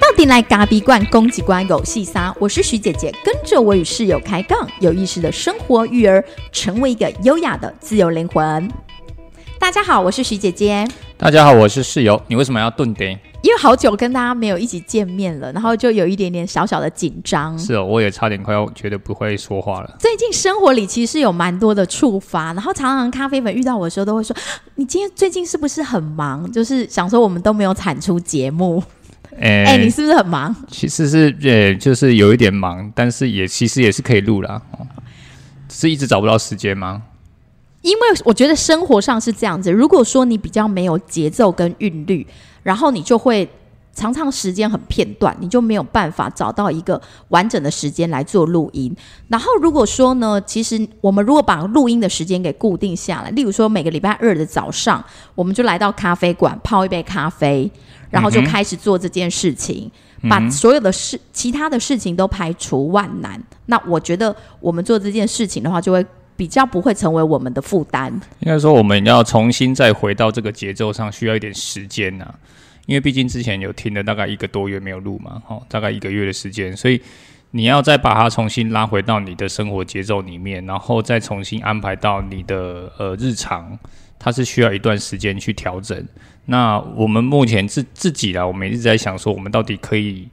到底来咖逼罐攻击关有戏撒，我是徐姐姐，跟着我与室友开杠，有意识的生活育儿，成为一个优雅的自由灵魂。大家好，我是徐姐姐。大家好，我是室友。你为什么要顿点？因为好久跟大家没有一起见面了，然后就有一点点小小的紧张。是哦，我也差点快要觉得不会说话了。最近生活里其实有蛮多的触发，然后常常咖啡粉遇到我的时候都会说：“你今天最近是不是很忙？”就是想说我们都没有产出节目。哎，你是不是很忙？其实是呃，就是有一点忙，但是也其实也是可以录啦。是一直找不到时间吗？因为我觉得生活上是这样子，如果说你比较没有节奏跟韵律，然后你就会常常时间很片段，你就没有办法找到一个完整的时间来做录音。然后如果说呢，其实我们如果把录音的时间给固定下来，例如说每个礼拜二的早上，我们就来到咖啡馆泡一杯咖啡，然后就开始做这件事情，把所有的事、其他的事情都排除万难。那我觉得我们做这件事情的话，就会。比较不会成为我们的负担。应该说，我们要重新再回到这个节奏上，需要一点时间呐。因为毕竟之前有停了大概一个多月没有录嘛，哦，大概一个月的时间，所以你要再把它重新拉回到你的生活节奏里面，然后再重新安排到你的呃日常，它是需要一段时间去调整。那我们目前自自己啦，我们一直在想说，我们到底可以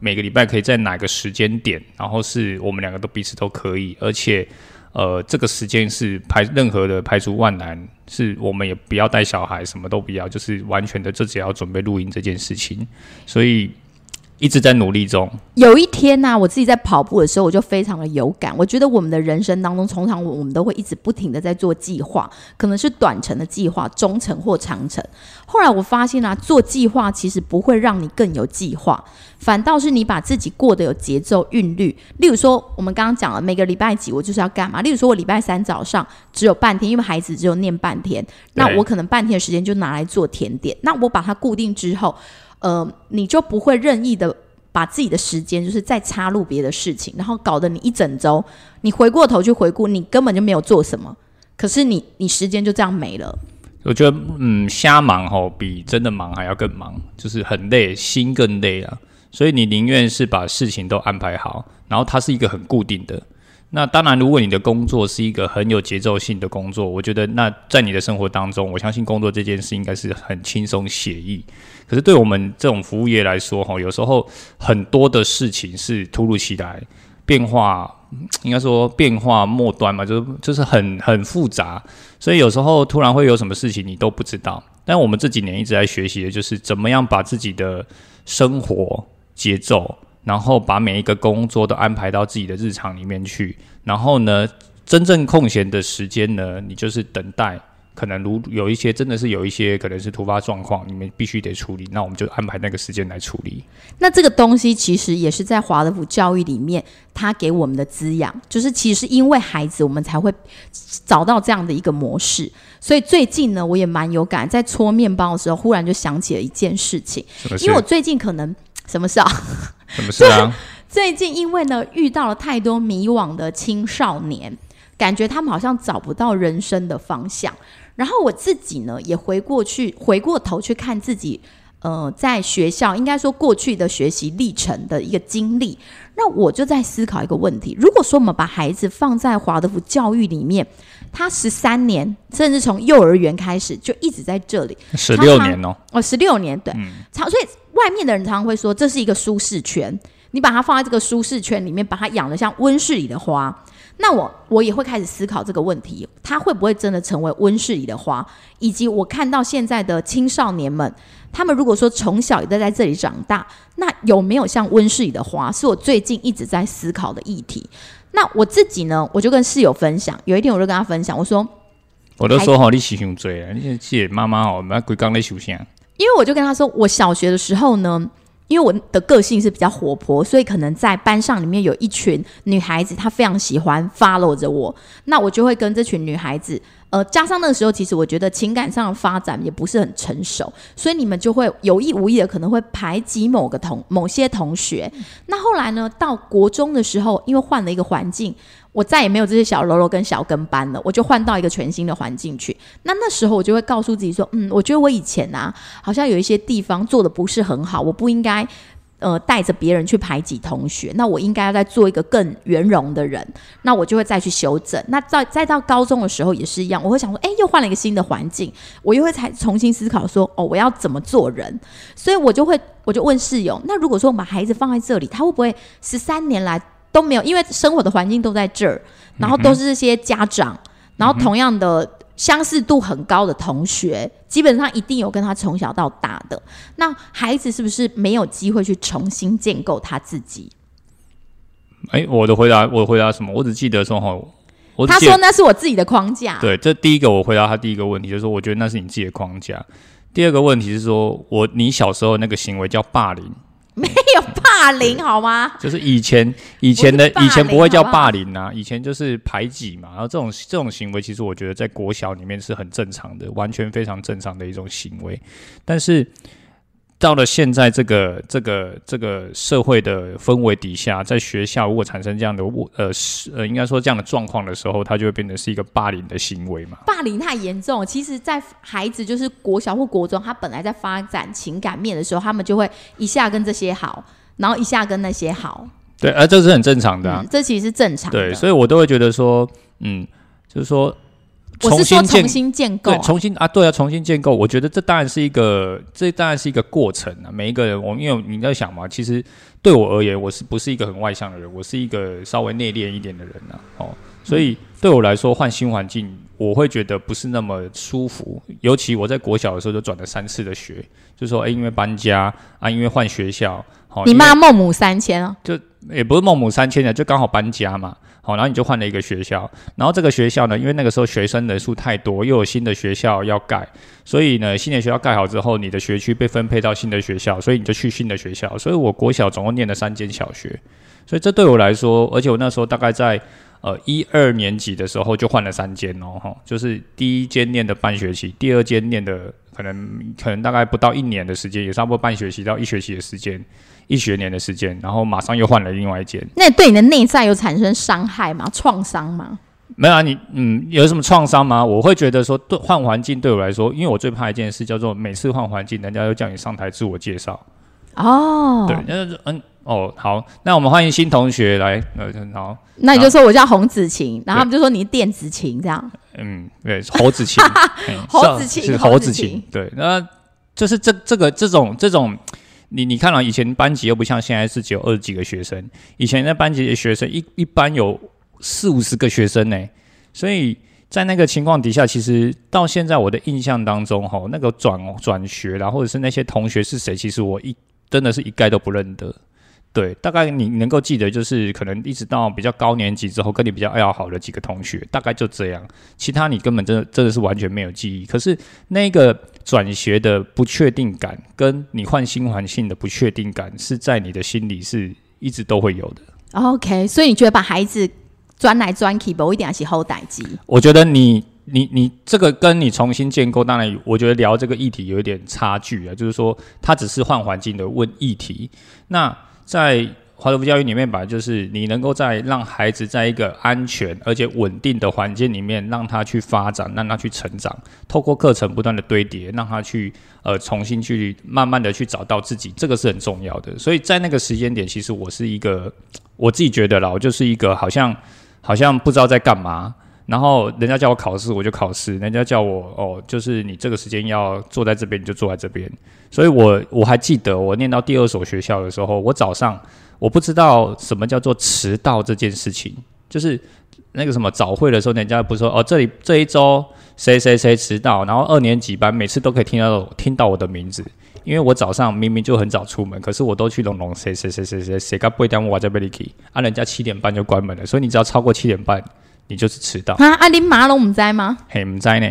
每个礼拜可以在哪个时间点，然后是我们两个都彼此都可以，而且。呃，这个时间是排任何的排除万难，是我们也不要带小孩，什么都不要，就是完全的就只要准备录音这件事情，所以。一直在努力中。有一天呢，我自己在跑步的时候，我就非常的有感。我觉得我们的人生当中，通常我们都会一直不停的在做计划，可能是短程的计划、中程或长程。后来我发现啊，做计划其实不会让你更有计划，反倒是你把自己过得有节奏、韵律。例如说，我们刚刚讲了每个礼拜几我就是要干嘛。例如说，我礼拜三早上只有半天，因为孩子只有念半天，那我可能半天的时间就拿来做甜点。那我把它固定之后。呃，你就不会任意的把自己的时间，就是再插入别的事情，然后搞得你一整周，你回过头去回顾，你根本就没有做什么，可是你你时间就这样没了。我觉得，嗯，瞎忙吼比真的忙还要更忙，就是很累，心更累啊。所以你宁愿是把事情都安排好，然后它是一个很固定的。那当然，如果你的工作是一个很有节奏性的工作，我觉得那在你的生活当中，我相信工作这件事应该是很轻松写意。可是对我们这种服务业来说，哈，有时候很多的事情是突如其来，变化应该说变化末端嘛，就是就是很很复杂，所以有时候突然会有什么事情你都不知道。但我们这几年一直在学习的就是怎么样把自己的生活节奏。然后把每一个工作都安排到自己的日常里面去，然后呢，真正空闲的时间呢，你就是等待。可能如有一些真的是有一些可能是突发状况，你们必须得处理，那我们就安排那个时间来处理。那这个东西其实也是在华德福教育里面，他给我们的滋养，就是其实因为孩子，我们才会找到这样的一个模式。所以最近呢，我也蛮有感，在搓面包的时候，忽然就想起了一件事情，因为我最近可能。什么事啊？什么事啊？最近因为呢遇到了太多迷惘的青少年，感觉他们好像找不到人生的方向。然后我自己呢也回过去，回过头去看自己，呃，在学校应该说过去的学习历程的一个经历。那我就在思考一个问题：如果说我们把孩子放在华德福教育里面，他十三年，甚至从幼儿园开始就一直在这里，十六年哦，哦，十六年，对，所以。外面的人常常会说这是一个舒适圈，你把它放在这个舒适圈里面，把它养得像温室里的花，那我我也会开始思考这个问题，它会不会真的成为温室里的花？以及我看到现在的青少年们，他们如果说从小也都在这里长大，那有没有像温室里的花？是我最近一直在思考的议题。那我自己呢，我就跟室友分享，有一天我就跟他分享，我说，我都说好你喜熊追啊，你记妈妈哦，那鬼刚在修行。因为我就跟他说，我小学的时候呢，因为我的个性是比较活泼，所以可能在班上里面有一群女孩子，她非常喜欢 follow 着我，那我就会跟这群女孩子，呃，加上那个时候其实我觉得情感上的发展也不是很成熟，所以你们就会有意无意的可能会排挤某个同某些同学。那后来呢，到国中的时候，因为换了一个环境。我再也没有这些小喽啰跟小跟班了，我就换到一个全新的环境去。那那时候我就会告诉自己说，嗯，我觉得我以前啊，好像有一些地方做的不是很好，我不应该。呃，带着别人去排挤同学，那我应该要再做一个更圆融的人，那我就会再去修正。那再再到高中的时候也是一样，我会想说，哎，又换了一个新的环境，我又会才重新思考说，哦，我要怎么做人？所以我就会，我就问室友，那如果说我们把孩子放在这里，他会不会十三年来都没有？因为生活的环境都在这儿，然后都是这些家长，然后同样的。相似度很高的同学，基本上一定有跟他从小到大的。那孩子是不是没有机会去重新建构他自己？哎，我的回答，我回答什么？我只记得说哈，他说那是我自己的框架。对，这第一个我回答他第一个问题，就是说我觉得那是你自己的框架。第二个问题是说我你小时候那个行为叫霸凌。没有霸凌好吗？就是以前以前的以前不会叫霸凌啊，以前就是排挤嘛。然后这种这种行为，其实我觉得在国小里面是很正常的，完全非常正常的一种行为。但是。到了现在这个这个这个社会的氛围底下，在学校如果产生这样的呃呃，应该说这样的状况的时候，它就会变成是一个霸凌的行为嘛？霸凌太严重，其实，在孩子就是国小或国中，他本来在发展情感面的时候，他们就会一下跟这些好，然后一下跟那些好。对，而这是很正常的，这其实是正常。对，所以我都会觉得说，嗯，就是说。我是说重新建构，对，重新啊，对啊，重新建构。我觉得这当然是一个，这当然是一个过程啊。每一个人，我因为你在想嘛，其实对我而言，我是不是一个很外向的人？我是一个稍微内敛一点的人呢。哦，所以对我来说，换新环境，我会觉得不是那么舒服。尤其我在国小的时候就转了三次的学，就说哎，因为搬家啊，因为换学校，好，你妈孟母三迁啊？就也不是孟母三迁的，就刚好搬家嘛。好，然后你就换了一个学校，然后这个学校呢，因为那个时候学生人数太多，又有新的学校要盖，所以呢，新的学校盖好之后，你的学区被分配到新的学校，所以你就去新的学校。所以我国小总共念了三间小学，所以这对我来说，而且我那时候大概在呃一二年级的时候就换了三间哦，哈，就是第一间念的半学期，第二间念的可能可能大概不到一年的时间，也差不多半学期到一学期的时间。一学年的时间，然后马上又换了另外一间。那对你的内在有产生伤害吗？创伤吗？没有啊，你嗯，有什么创伤吗？我会觉得说，对换环境对我来说，因为我最怕一件事叫做每次换环境，人家又叫你上台自我介绍。哦，对，那嗯，哦，好，那我们欢迎新同学来，呃，好，那你就说我叫洪子晴，然后他们就说你是电子琴这样。嗯，对，猴子琴，猴子琴是猴子琴，对，那就是这这个这种这种。你你看了以前班级又不像现在是只有二十几个学生，以前那班级的学生一一般有四五十个学生呢，所以在那个情况底下，其实到现在我的印象当中，哈，那个转转学啦，或者是那些同学是谁，其实我一真的是一概都不认得。对，大概你能够记得，就是可能一直到比较高年级之后，跟你比较要好的几个同学，大概就这样。其他你根本真的真的是完全没有记忆。可是那个转学的不确定感，跟你换新环境的不确定感，是在你的心里是一直都会有的。OK，所以你觉得把孩子钻来钻去，我一定要去后代机？我觉得你你你这个跟你重新建构，当然我觉得聊这个议题有一点差距啊，就是说它只是换环境的问议题，那。在华德福教育里面，吧就是你能够在让孩子在一个安全而且稳定的环境里面，让他去发展，让他去成长，透过课程不断的堆叠，让他去呃重新去慢慢的去找到自己，这个是很重要的。所以在那个时间点，其实我是一个我自己觉得啦，我就是一个好像好像不知道在干嘛。然后人家叫我考试，我就考试；人家叫我哦，就是你这个时间要坐在这边，你就坐在这边。所以，我我还记得我念到第二所学校的时候，我早上我不知道什么叫做迟到这件事情，就是那个什么早会的时候，人家不说哦，这里这一周谁谁谁迟到，然后二年级班每次都可以听到听到我的名字，因为我早上明明就很早出门，可是我都去龙龙谁谁谁谁谁谁，个不会耽误我在贝里去，啊，人家七点半就关门了，所以你只要超过七点半。你就是迟到啊！阿林马龙唔在吗？嘿，唔在呢。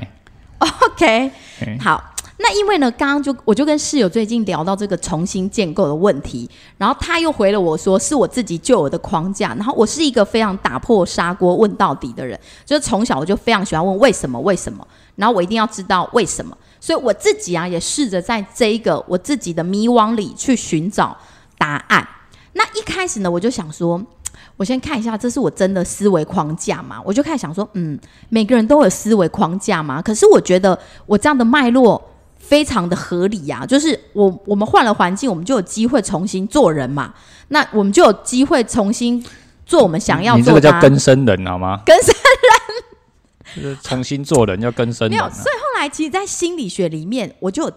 OK，好。那因为呢，刚刚就我就跟室友最近聊到这个重新建构的问题，然后他又回了我说，是我自己旧有的框架。然后我是一个非常打破砂锅问到底的人，就是从小我就非常喜欢问为什么为什么，然后我一定要知道为什么。所以我自己啊，也试着在这一个我自己的迷惘里去寻找答案。那一开始呢，我就想说。我先看一下，这是我真的思维框架嘛？我就开始想说，嗯，每个人都有思维框架嘛。可是我觉得我这样的脉络非常的合理呀，就是我我们换了环境，我们就有机会重新做人嘛。那我们就有机会重新做我们想要做的。你这个叫根生人好吗？根生人，就是重新做人，要根生人。没有，所以后来其实，在心理学里面，我就。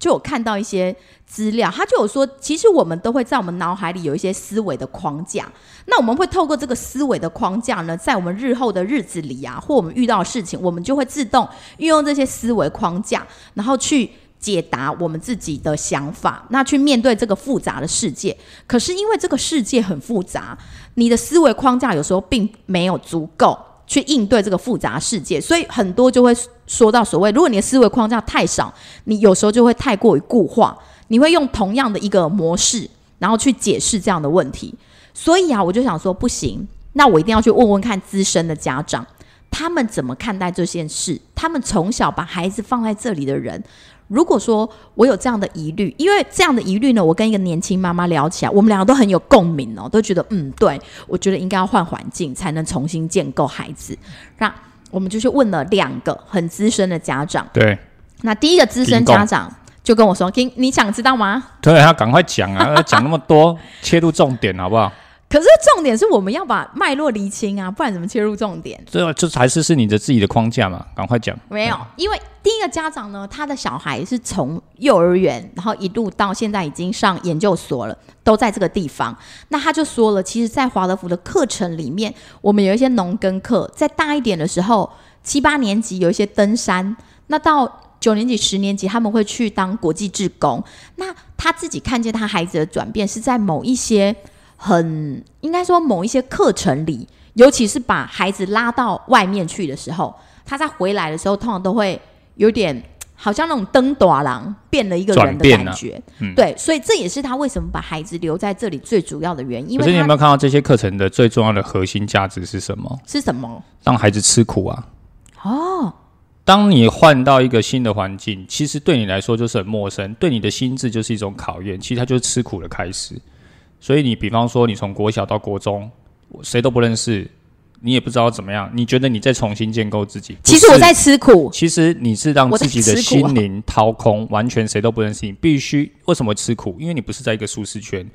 就有看到一些资料，他就有说，其实我们都会在我们脑海里有一些思维的框架。那我们会透过这个思维的框架呢，在我们日后的日子里啊，或我们遇到的事情，我们就会自动运用这些思维框架，然后去解答我们自己的想法，那去面对这个复杂的世界。可是因为这个世界很复杂，你的思维框架有时候并没有足够。去应对这个复杂世界，所以很多就会说到所谓，如果你的思维框架太少，你有时候就会太过于固化，你会用同样的一个模式，然后去解释这样的问题。所以啊，我就想说，不行，那我一定要去问问看资深的家长，他们怎么看待这件事？他们从小把孩子放在这里的人。如果说我有这样的疑虑，因为这样的疑虑呢，我跟一个年轻妈妈聊起来，我们两个都很有共鸣哦，都觉得嗯，对我觉得应该要换环境才能重新建构孩子。那我们就去问了两个很资深的家长。对，那第一个资深家长就跟我说：“听，你想知道吗？”对，他赶快讲啊，讲那么多，切入重点好不好？可是重点是我们要把脉络厘清啊，不然怎么切入重点？这这还是是你的自己的框架嘛？赶快讲。没有，因为第一个家长呢，他的小孩是从幼儿园，然后一路到现在已经上研究所了，都在这个地方。那他就说了，其实，在华德福的课程里面，我们有一些农耕课，在大一点的时候，七八年级有一些登山，那到九年级、十年级他们会去当国际志工。那他自己看见他孩子的转变，是在某一些。很应该说，某一些课程里，尤其是把孩子拉到外面去的时候，他在回来的时候，通常都会有点好像那种登短郎变了一个人的感觉。对，所以这也是他为什么把孩子留在这里最主要的原因。可是你有没有看到这些课程的最重要的核心价值是什么？是什么？让孩子吃苦啊！哦，当你换到一个新的环境，其实对你来说就是很陌生，对你的心智就是一种考验。其实它就是吃苦的开始。所以你比方说，你从国小到国中，谁都不认识，你也不知道怎么样。你觉得你在重新建构自己？其实我在吃苦。其实你是让自己的心灵掏空，完全谁都不认识你。必须为什么吃苦？因为你不是在一个舒适圈，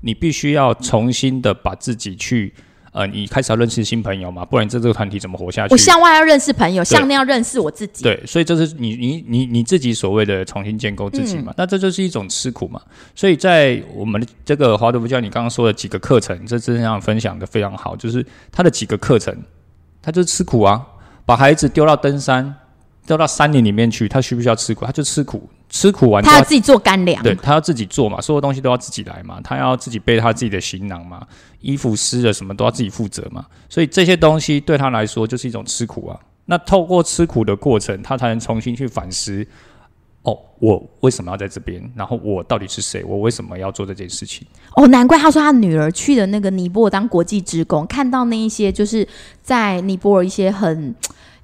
你必须要重新的把自己去。呃，你开始要认识新朋友嘛？不然在这个团体怎么活下去？我向外要认识朋友，向内要认识我自己。对，所以这是你你你你自己所谓的重新建构自己嘛？那这就是一种吃苦嘛？所以在我们的这个华德福教，你刚刚说的几个课程，这这样分享的非常好，就是他的几个课程，他就是吃苦啊，把孩子丢到登山，丢到山林里面去，他需不需要吃苦？他就吃苦。吃苦完，他要自己做干粮，对他要自己做嘛，所有东西都要自己来嘛，他要自己背他自己的行囊嘛，衣服湿了什么都要自己负责嘛，所以这些东西对他来说就是一种吃苦啊。那透过吃苦的过程，他才能重新去反思：哦，我为什么要在这边？然后我到底是谁？我为什么要做这件事情？哦，难怪他说他女儿去的那个尼泊尔当国际职工，看到那一些就是在尼泊尔一些很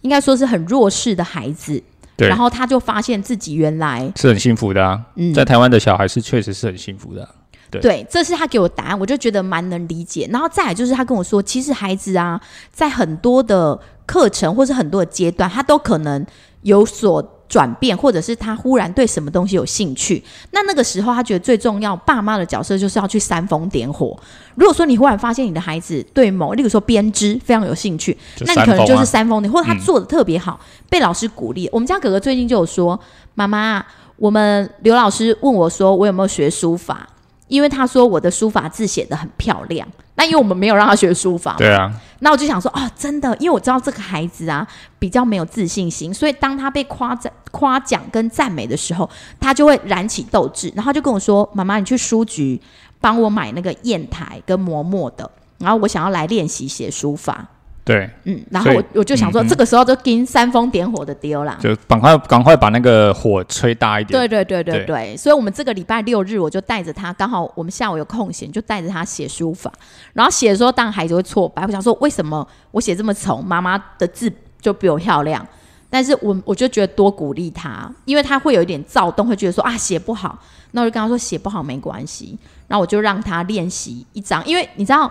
应该说是很弱势的孩子。然后他就发现自己原来是很幸福的啊，在台湾的小孩是确实是很幸福的。对，这是他给我答案，我就觉得蛮能理解。然后再来就是他跟我说，其实孩子啊，在很多的课程或是很多的阶段，他都可能有所。转变，或者是他忽然对什么东西有兴趣，那那个时候他觉得最重要，爸妈的角色就是要去煽风点火。如果说你忽然发现你的孩子对某，例如说编织非常有兴趣，那你可能就是煽风点，或者他做的特别好，被老师鼓励。我们家哥哥最近就有说，妈妈，我们刘老师问我说，我有没有学书法？因为他说我的书法字写的很漂亮，那因为我们没有让他学书法，对啊，那我就想说，哦，真的，因为我知道这个孩子啊比较没有自信心，所以当他被夸赞、夸奖跟赞美的时候，他就会燃起斗志，然后就跟我说：“妈妈，你去书局帮我买那个砚台跟磨墨的，然后我想要来练习写书法。”对，嗯，然后我我就想说，这个时候就跟煽风点火的丢啦，就赶快赶快把那个火吹大一点。对对对对对，所以我们这个礼拜六日，我就带着他，刚好我们下午有空闲，就带着他写书法。然后写的时候，当然孩子会挫败，我想说，为什么我写这么丑，妈妈的字就比我漂亮？但是我我就觉得多鼓励他，因为他会有一点躁动，会觉得说啊写不好，那我就跟他说写不好没关系，然后我就让他练习一张，因为你知道。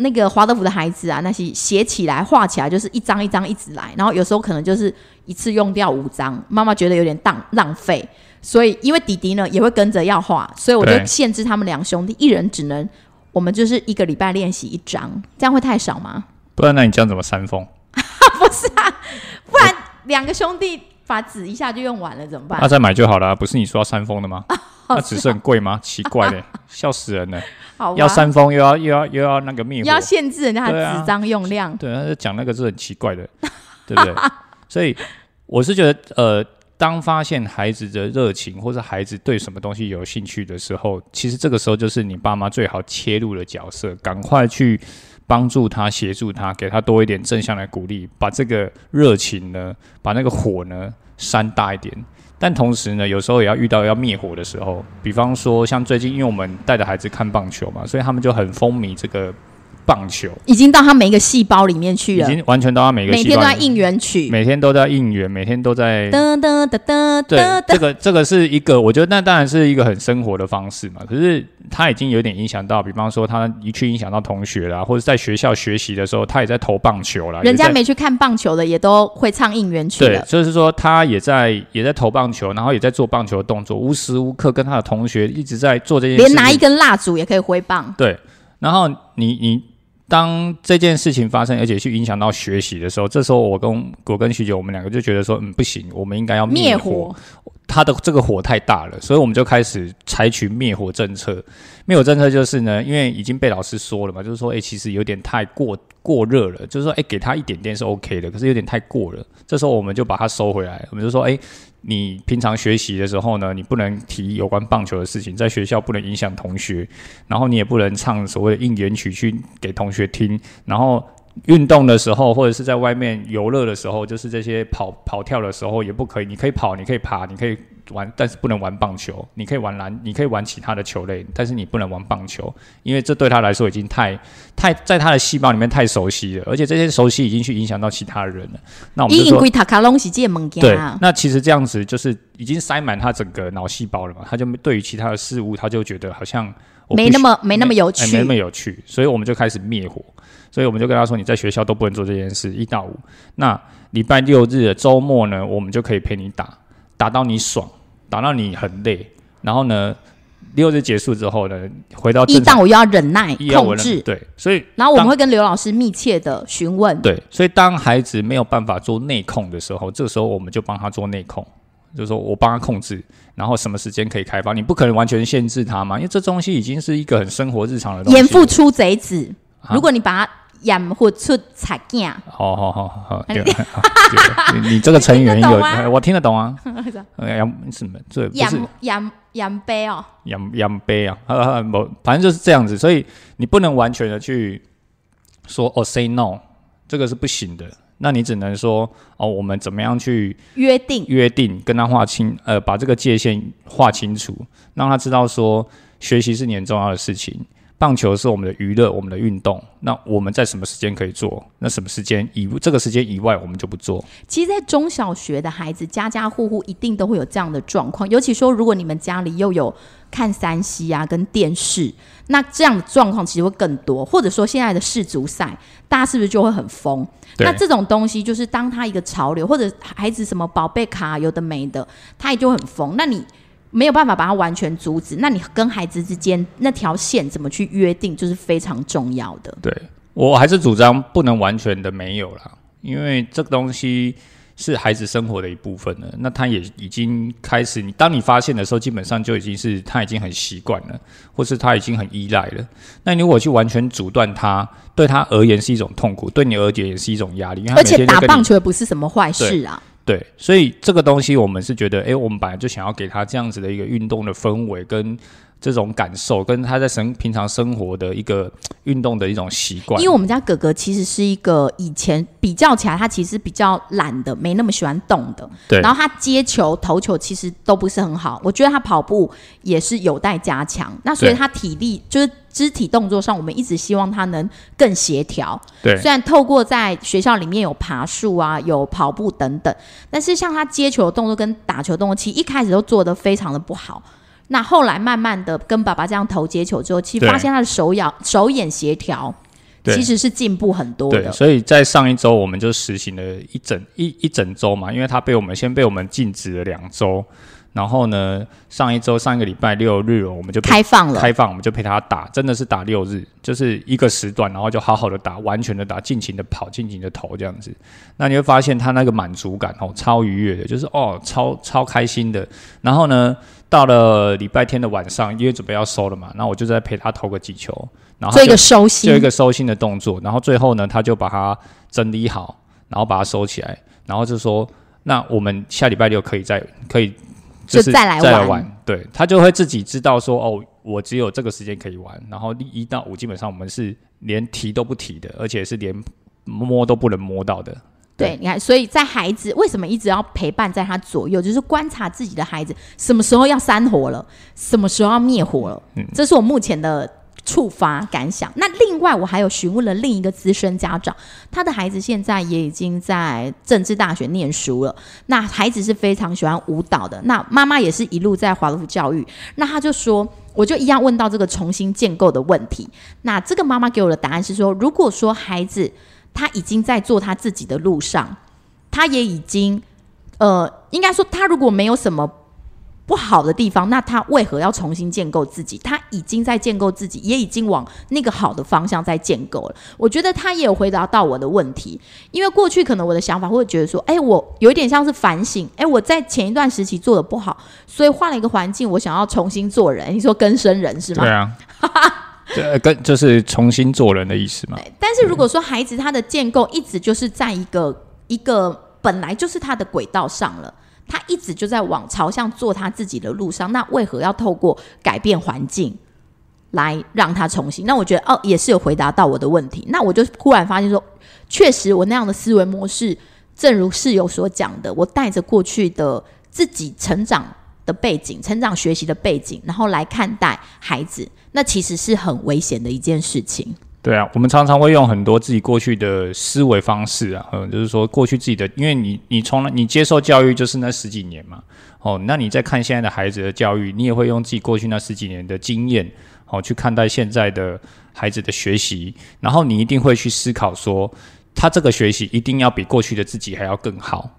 那个华德福的孩子啊，那些写起来、画起来就是一张一张一直来，然后有时候可能就是一次用掉五张，妈妈觉得有点浪浪费，所以因为弟弟呢也会跟着要画，所以我就限制他们两兄弟一人只能，我们就是一个礼拜练习一张，这样会太少吗？不然那你这样怎么扇风？不然两个兄弟把纸一下就用完了怎么办？那再买就好了啊，不是你说要扇风的吗？哦那纸是很贵吗？奇怪嘞，笑死人了！好要扇风又要又要又要那个灭火要，限制人家纸张用量。对，他讲那个是很奇怪的，对不对？所以我是觉得，呃，当发现孩子的热情或者孩子对什么东西有兴趣的时候，其实这个时候就是你爸妈最好切入的角色，赶快去帮助他、协助他，给他多一点正向的鼓励，把这个热情呢，把那个火呢扇大一点。但同时呢，有时候也要遇到要灭火的时候，比方说像最近，因为我们带着孩子看棒球嘛，所以他们就很风靡这个棒球，已经到他每一个细胞里面去了已，经完全到他每个每细胞里天都在应援曲，每天都在应援，每天都在。噔噔噔噔对这个这个是一个，我觉得那当然是一个很生活的方式嘛。可是他已经有点影响到，比方说他一去影响到同学啦，或者在学校学习的时候，他也在投棒球啦。人家没去看棒球的也都会唱应援曲对，。就是说他也在也在投棒球，然后也在做棒球的动作，无时无刻跟他的同学一直在做这件事。连拿一根蜡烛也可以挥棒，对，然后你你当这件事情发生，而且去影响到学习的时候，这时候我跟我跟徐姐，我们两个就觉得说，嗯，不行，我们应该要灭火。火。它的这个火太大了，所以我们就开始采取灭火政策。没有政策就是呢，因为已经被老师说了嘛，就是说，诶，其实有点太过过热了，就是说，诶，给他一点点是 OK 的，可是有点太过了。这时候我们就把它收回来，我们就说，诶，你平常学习的时候呢，你不能提有关棒球的事情，在学校不能影响同学，然后你也不能唱所谓的应援曲去给同学听，然后运动的时候，或者是在外面游乐的时候，就是这些跑跑跳的时候也不可以。你可以跑，你可以爬，你可以玩，但是不能玩棒球。你可以玩篮，你可以玩其他的球类，但是你不能玩棒球，因为这对他来说已经太太在他的细胞里面太熟悉了，而且这些熟悉已经去影响到其他人了。那我们就说。对啊，，那其实这样子就是已经塞满他整个脑细胞了嘛，他就对于其他的事物，他就觉得好像我没那么没那么有哎趣没那么有趣，所以我们就开始灭火。所以我们就跟他说，你在学校都不能做这件事，一到五。那礼拜六日的周末呢，我们就可以陪你打，打到你爽，打到你很累。然后呢，六日结束之后呢，回到一到五又要忍耐要控制，对，所以然后我们当会跟刘老师密切的询问，对，所以当孩子没有办法做内控的时候，这个时候我们就帮他做内控，就是说我帮他控制，然后什么时间可以开发，你不可能完全限制他嘛，因为这东西已经是一个很生活日常的东西。严父出贼子，啊如果你把它养或出彩囝，好好好好，你你这个成语很有，我听得懂啊。呃养什么？这不是养养养杯哦，养养杯啊，哈哈，某反正就是这样子，所以你不能完全的去说哦 say no，这个是不行的。那你只能说哦，我们怎么样去约定约定，跟他划清，呃，把这个界限划清楚，让他知道说学习是你很重要的事情，棒球是我们的娱乐，我们的运动。那我们在什么时间可以做？那什么时间以这个时间以外，我们就不做。其实，在中小学的孩子，家家户户一定都会有这样的状况。尤其说，如果你们家里又有看三 C 啊，跟电视，那这样的状况其实会更多。或者说，现在的世足赛，大家是不是就会很疯？那这种东西，就是当他一个潮流，或者孩子什么宝贝卡有的没的，他也就很疯。那你没有办法把它完全阻止，那你跟孩子之间那条线怎么去约定，就是非常重要的。对我还是主张不能完全的没有啦，因为这个东西是孩子生活的一部分了。那他也已经开始，你当你发现的时候，基本上就已经是他已经很习惯了，或是他已经很依赖了。那你如果去完全阻断他，对他而言是一种痛苦，对你而言也是一种压力，因为而且打棒球也不是什么坏事啊。对，所以这个东西我们是觉得，诶，我们本来就想要给他这样子的一个运动的氛围跟这种感受，跟他在生平常生活的一个运动的一种习惯。因为我们家哥哥其实是一个以前比较起来，他其实比较懒的，没那么喜欢动的。对然后他接球、投球其实都不是很好，我觉得他跑步也是有待加强。那所以他体力就是肢体动作上，我们一直希望他能更协调。对虽然透过在学校里面有爬树啊、有跑步等等，但是像他接球的动作跟打球动作，其实一开始都做得非常的不好。那后来慢慢的跟爸爸这样投接球之后，其实对发现他的手咬手眼协调其实是进步很多对，的。所以在上一周我们就实行了一整一一整周嘛，因为他被我们先被我们禁止了两周，然后呢，上一周上一个礼拜六日我们就被开放了，开放，我们就陪他打，真的是打六日，就是一个时段，然后就好好的打，完全的打，尽情的跑，尽情的投这样子。那你会发现他那个满足感哦，超愉悦的，就是哦，超超开心的。然后呢，到了礼拜天的晚上，因为准备要收了嘛，然后我就在陪他投个几球，然后就做一个收心做一。个收心的动作，然后最后呢，他就把它整理好，然后把它收起来，然后就说：“那我们下礼拜六可以再可以就是再来再来玩玩。”对他就会自己知道说：“哦，我只有这个时间可以玩。”然后一到五基本上我们是连提都不提的，而且是连摸都不能摸到的。对，你看，所以在孩子为什么一直要陪伴在他左右，就是观察自己的孩子什么时候要散火了，什么时候要灭火了，嗯这是我目前的触发感想。那另外，我还有询问了另一个资深家长，他的孩子现在也已经在政治大学念书了。那孩子是非常喜欢舞蹈的，那妈妈也是一路在华德福教育。那他就说，我就一样问到这个重新建构的问题。那这个妈妈给我的答案是说，如果说孩子他已经在做他自己的路上，他也已经呃，应该说他如果没有什么不好的地方，那他为何要重新建构自己？他已经在建构自己，也已经往那个好的方向在建构了。我觉得他也有回答到我的问题，因为过去可能我的想法会觉得说，哎，我有一点像是反省，哎，我在前一段时期做的不好，所以换了一个环境，我想要重新做人。你说更生人是吗？对啊，对，跟就是重新做人的意思嘛。但是如果说孩子他的建构一直就是在一个一个本来就是他的轨道上了，他一直就在往朝向做他自己的路上，那为何要透过改变环境来让他重新？那我觉得哦，也是有回答到我的问题。那我就忽然发现说，确实我那样的思维模式，正如室友所讲的，我带着过去的自己成长的背景、成长学习的背景，然后来看待孩子，那其实是很危险的一件事情。对啊，我们常常会用很多自己过去的思维方式啊，嗯，就是说过去自己的，因为你你从来你接受教育就是那十几年嘛，哦，那你在看现在的孩子的教育，你也会用自己过去那十几年的经验，哦，去看待现在的孩子的学习，然后你一定会去思考说，他这个学习一定要比过去的自己还要更好。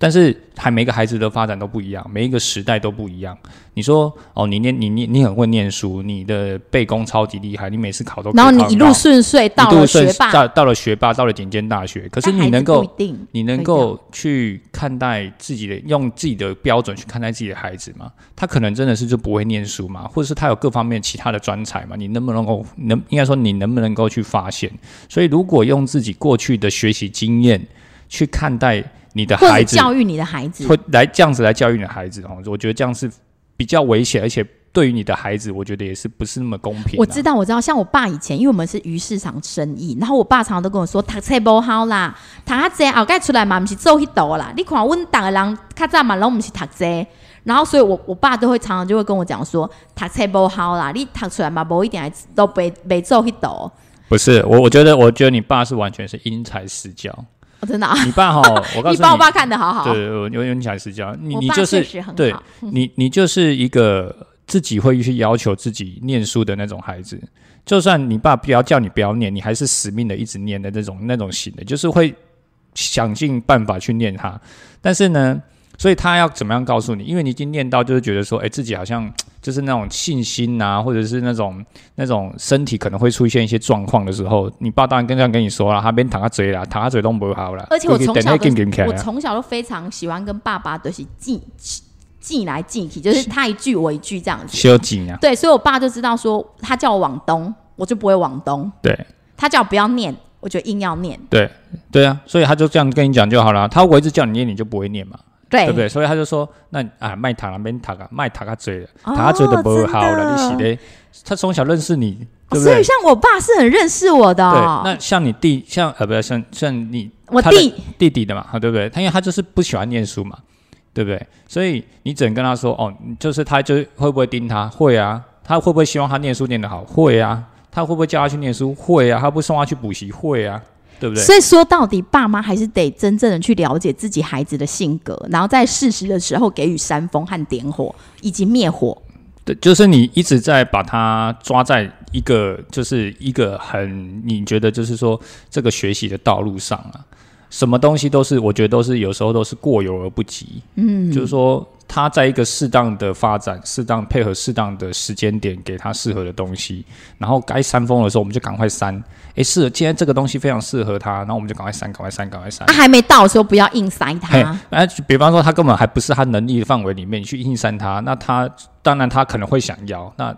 但是，还每个孩子的发展都不一样，每一个时代都不一样。你说，哦，你念你念你很会念书，你的背功超级厉害，你每次考都可以然后你一路顺遂到了学霸，到到了学霸，到了顶尖大学。可是你能够你能够去看待自己的，用自己的标准去看待自己的孩子吗？他可能真的是就不会念书嘛，或者是他有各方面其他的专才嘛？你能不能够能应该说你能不能够去发现？所以如果用自己过去的学习经验去看待你的孩子，教育你的孩子，会来这样子来教育你的孩子哦，我觉得这样是比较危险，而且对于你的孩子，我觉得也是不是那么公平、啊。我知道，我知道，像我爸以前，因为我们是鱼市场生意，然后我爸常常都跟我说，读册不好啦，读啊济后盖出来嘛，不是做迄道啦。你看阮大个人较早嘛，拢不是读册，然后所以我我爸都会常常就会跟我讲说，读册不好啦，你读出来嘛，无一定都袂袂做迄道。不是我，我觉得，我觉得你爸是完全是因材施教。我、真的、啊，你爸哈，我告诉你把我爸看的好好，对，我有因材施教。你我爸你就是对，你你就是一个自己会去要求自己念书的那种孩子。就算你爸不要叫你不要念，你还是死命的一直念的那种那种型的，就是会想尽办法去念他。但是呢，所以他要怎么样告诉你？因为你已经念到，就是觉得说，哎，自己好像 就是那种信心啊，或者是那种那种身体可能会出现一些状况的时候，你爸当然跟这样跟你说了，他边躺下嘴啦，躺下嘴都不好了。而且我从小我从小都非常喜欢跟爸爸就是记记来记去，就是他一句我一句这样子。修紧啊，对，所以我爸就知道说，他叫我往东，我就不会往东；对他叫我不要念，我就硬要念。对对啊，所以他就这样跟你讲就好了。他如果一直叫你念，你就不会念嘛，对对不对？所以他就说，那啊，卖塔那边塔啊，卖塔他嘴了，他嘴的不好了，你洗的。他从小认识你，哦对不对？所以像我爸是很认识我的、对，哦。那像你弟，像呃，不是像像你我弟弟弟的嘛，对不对？他因为他就是不喜欢念书嘛，对不对？所以你只能跟他说，哦，就是他就会不会盯他？会啊。他会不会希望他念书念得好？会啊。他会不会叫他去念书？会啊。他会不会送他去补习？会啊，对不对？所以说到底，爸妈还是得真正的去了解自己孩子的性格，然后在适时的时候给予煽风和点火，以及灭火。对，就是你一直在把他抓在一个，就是一个很你觉得就是说这个学习的道路上啊，什么东西都是，我觉得都是有时候都是过犹而不及。嗯，就是说他在一个适当的发展、适当配合、适当的时间点，给他适合的东西，然后该删封的时候，我们就赶快删。诶，是，今天这个东西非常适合他，然后我们就赶快删，赶快删，赶快删。他还没到的时候，不要硬塞他。哎，比方说他根本还不是他能力范围里面，你去硬删他，那他当然他可能会想要，那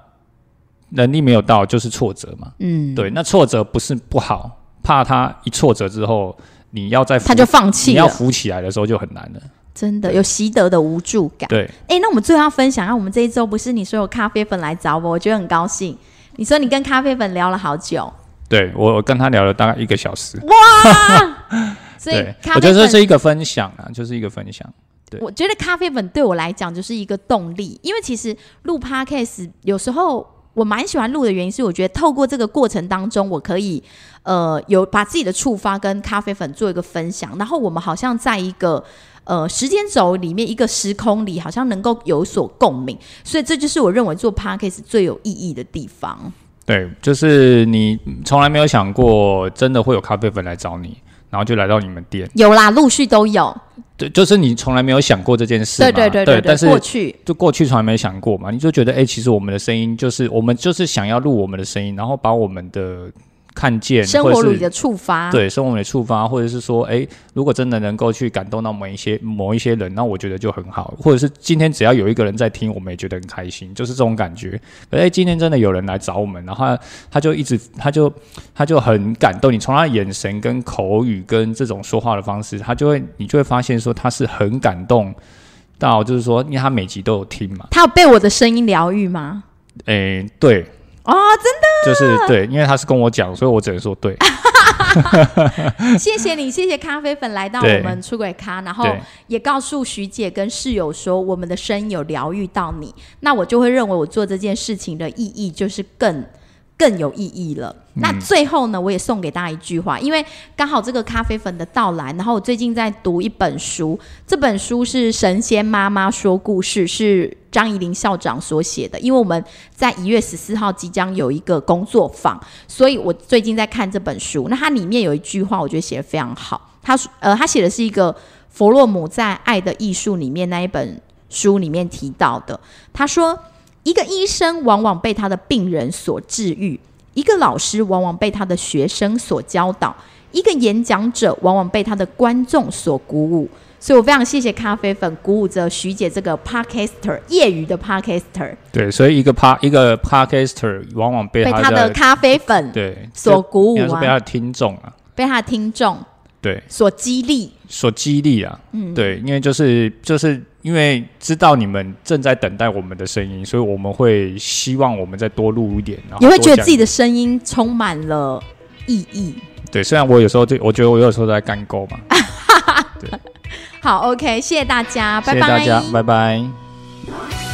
能力没有到就是挫折嘛。嗯，对，那挫折不是不好，怕他一挫折之后，你要再他就放弃，你要扶起来的时候就很难了。真的有习得的无助感。对，哎，那我们最后要分享，那我们这一周不是你说有咖啡粉来找我，我觉得很高兴。你说你跟咖啡粉聊了好久。对我，我跟他聊了大概一个小时。哇！所以我觉得这是一个分享啊，就是一个分享。对，我觉得咖啡粉对我来讲就是一个动力，因为其实录 podcast 有时候我蛮喜欢录的原因是，我觉得透过这个过程当中，我可以呃有把自己的触发跟咖啡粉做一个分享，然后我们好像在一个呃时间轴里面一个时空里，好像能够有所共鸣，所以这就是我认为做 podcast 最有意义的地方。对，就是你从来没有想过，真的会有咖啡粉来找你，然后就来到你们店。有啦，陆续都有。对，就是你从来没有想过这件事。对对对对。但是过去就过去从来没想过嘛，你就觉得哎，其实我们的声音就是我们就是想要录我们的声音，然后把我们的。看见生活里的触发，对生活里的触发，或者是说，哎，如果真的能够去感动到某一些某一些人，那我觉得就很好。或者是今天只要有一个人在听，我们也觉得很开心，就是这种感觉。哎，今天真的有人来找我们，然后他就一直，他就他就很感动。你从他的眼神、跟口语、跟这种说话的方式，他就会，你就会发现说他是很感动到，就是说，因为他每集都有听嘛。他有被我的声音疗愈吗？哎，对。哦，真的，就是对，因为他是跟我讲，所以我只能说对。谢谢你，谢谢咖啡粉来到我们出轨咖，然后也告诉徐姐跟室友说，我们的声音有疗愈到你，那我就会认为我做这件事情的意义就是更。更有意义了。那最后呢，我也送给大家一句话，因为刚好这个咖啡粉的到来，然后我最近在读一本书，这本书是《神仙妈妈说故事》，是张怡玲校长所写的。因为我们在一月十四号即将有一个工作坊，所以我最近在看这本书。那它里面有一句话，我觉得写的非常好。他呃，他写的是一个弗洛姆在《爱的艺术》里面那一本书里面提到的，他说。一个医生往往被他的病人所治愈，一个老师往往被他的学生所教导，一个演讲者往往被他的观众所鼓舞。所以我非常谢谢咖啡粉鼓舞着徐姐这个 podcaster 业余的 podcaster。对，所以一个 p 一个 podcaster 往往被他的咖啡粉对所鼓舞啊，被他的听众啊，被他的听众对所激励，所激励啊，嗯，对，因为就是就是。因为知道你们正在等待我们的声音，所以我们会希望我们再多录一点，然后你会觉得自己的声音充满了意义。对，虽然我有时候就我觉得我有时候在干沟嘛。好，OK，谢谢大家，拜拜，大家，拜拜。